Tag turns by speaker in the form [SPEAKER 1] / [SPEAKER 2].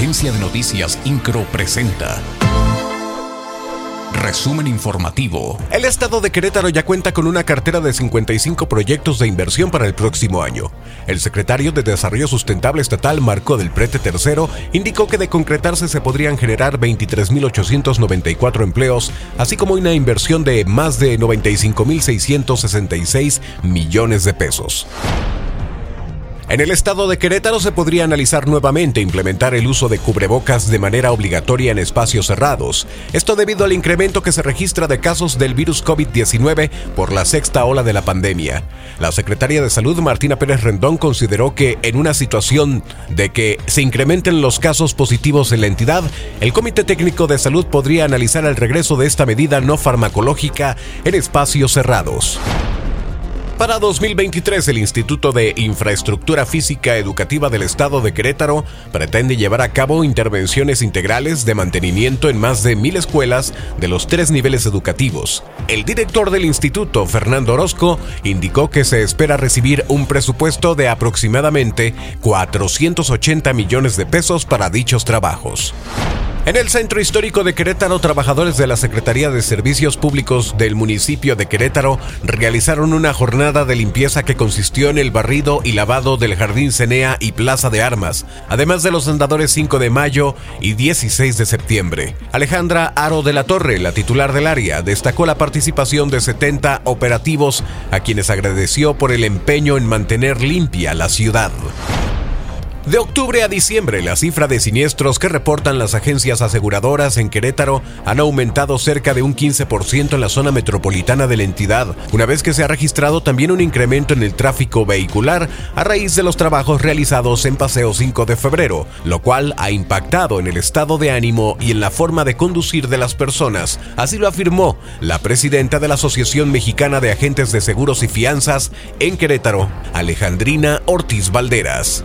[SPEAKER 1] Agencia de Noticias Incro presenta. Resumen informativo.
[SPEAKER 2] El estado de Querétaro ya cuenta con una cartera de 55 proyectos de inversión para el próximo año. El secretario de Desarrollo Sustentable Estatal, Marco del Prete III, indicó que de concretarse se podrían generar 23.894 empleos, así como una inversión de más de 95.666 millones de pesos. En el estado de Querétaro se podría analizar nuevamente implementar el uso de cubrebocas de manera obligatoria en espacios cerrados. Esto debido al incremento que se registra de casos del virus COVID-19 por la sexta ola de la pandemia. La secretaria de Salud, Martina Pérez Rendón, consideró que en una situación de que se incrementen los casos positivos en la entidad, el Comité Técnico de Salud podría analizar el regreso de esta medida no farmacológica en espacios cerrados. Para 2023, el Instituto de Infraestructura Física Educativa del Estado de Querétaro pretende llevar a cabo intervenciones integrales de mantenimiento en más de mil escuelas de los tres niveles educativos. El director del instituto, Fernando Orozco, indicó que se espera recibir un presupuesto de aproximadamente 480 millones de pesos para dichos trabajos. En el centro histórico de Querétaro, trabajadores de la Secretaría de Servicios Públicos del municipio de Querétaro realizaron una jornada de limpieza que consistió en el barrido y lavado del Jardín Cenea y Plaza de Armas, además de los andadores 5 de mayo y 16 de septiembre. Alejandra Aro de la Torre, la titular del área, destacó la participación de 70 operativos a quienes agradeció por el empeño en mantener limpia la ciudad. De octubre a diciembre, la cifra de siniestros que reportan las agencias aseguradoras en Querétaro han aumentado cerca de un 15% en la zona metropolitana de la entidad, una vez que se ha registrado también un incremento en el tráfico vehicular a raíz de los trabajos realizados en Paseo 5 de febrero, lo cual ha impactado en el estado de ánimo y en la forma de conducir de las personas. Así lo afirmó la presidenta de la Asociación Mexicana de Agentes de Seguros y Fianzas en Querétaro, Alejandrina Ortiz Valderas.